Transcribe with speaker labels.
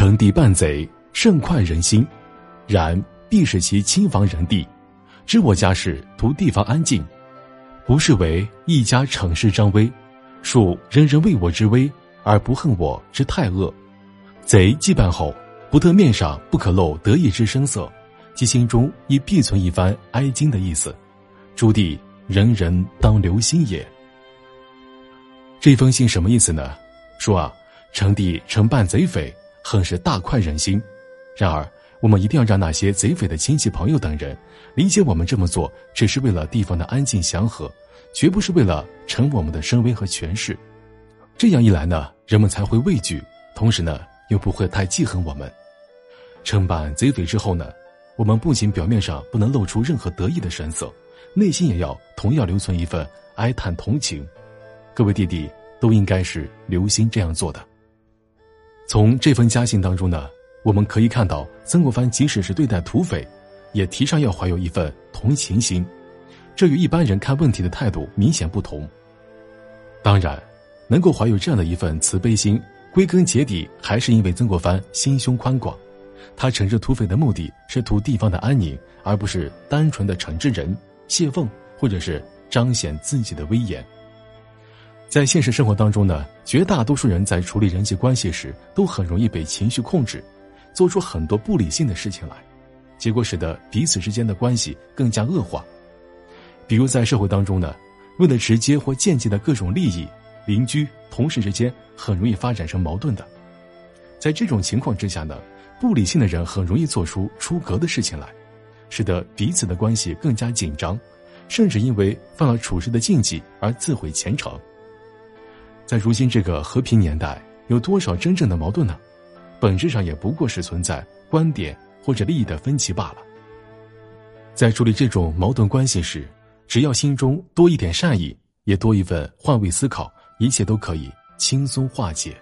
Speaker 1: 称帝伴贼，甚快人心，然必使其亲防人地。知我家事，图地方安静，不是为一家逞势张威，恕人人为我之威，而不恨我之太恶。贼既办后，不得面上不可露得意之声色，其心中亦必存一番哀矜的意思。朱棣人人当留心也。这封信什么意思呢？说啊，成帝承办贼匪，很是大快人心。然而，我们一定要让那些贼匪的亲戚朋友等人理解，我们这么做只是为了地方的安静祥和，绝不是为了成我们的声威和权势。这样一来呢，人们才会畏惧，同时呢，又不会太记恨我们。承办贼匪之后呢，我们不仅表面上不能露出任何得意的神色，内心也要同样留存一份哀叹同情。各位弟弟都应该是留心这样做的。从这封家信当中呢，我们可以看到曾国藩即使是对待土匪，也提倡要怀有一份同情心，这与一般人看问题的态度明显不同。当然，能够怀有这样的一份慈悲心，归根结底还是因为曾国藩心胸宽广，他惩治土匪的目的是图地方的安宁，而不是单纯的惩治人、泄愤，或者是彰显自己的威严。在现实生活当中呢，绝大多数人在处理人际关系时，都很容易被情绪控制，做出很多不理性的事情来，结果使得彼此之间的关系更加恶化。比如在社会当中呢，为了直接或间接的各种利益，邻居、同事之间很容易发展成矛盾的。在这种情况之下呢，不理性的人很容易做出出格的事情来，使得彼此的关系更加紧张，甚至因为犯了处事的禁忌而自毁前程。在如今这个和平年代，有多少真正的矛盾呢？本质上也不过是存在观点或者利益的分歧罢了。在处理这种矛盾关系时，只要心中多一点善意，也多一份换位思考，一切都可以轻松化解。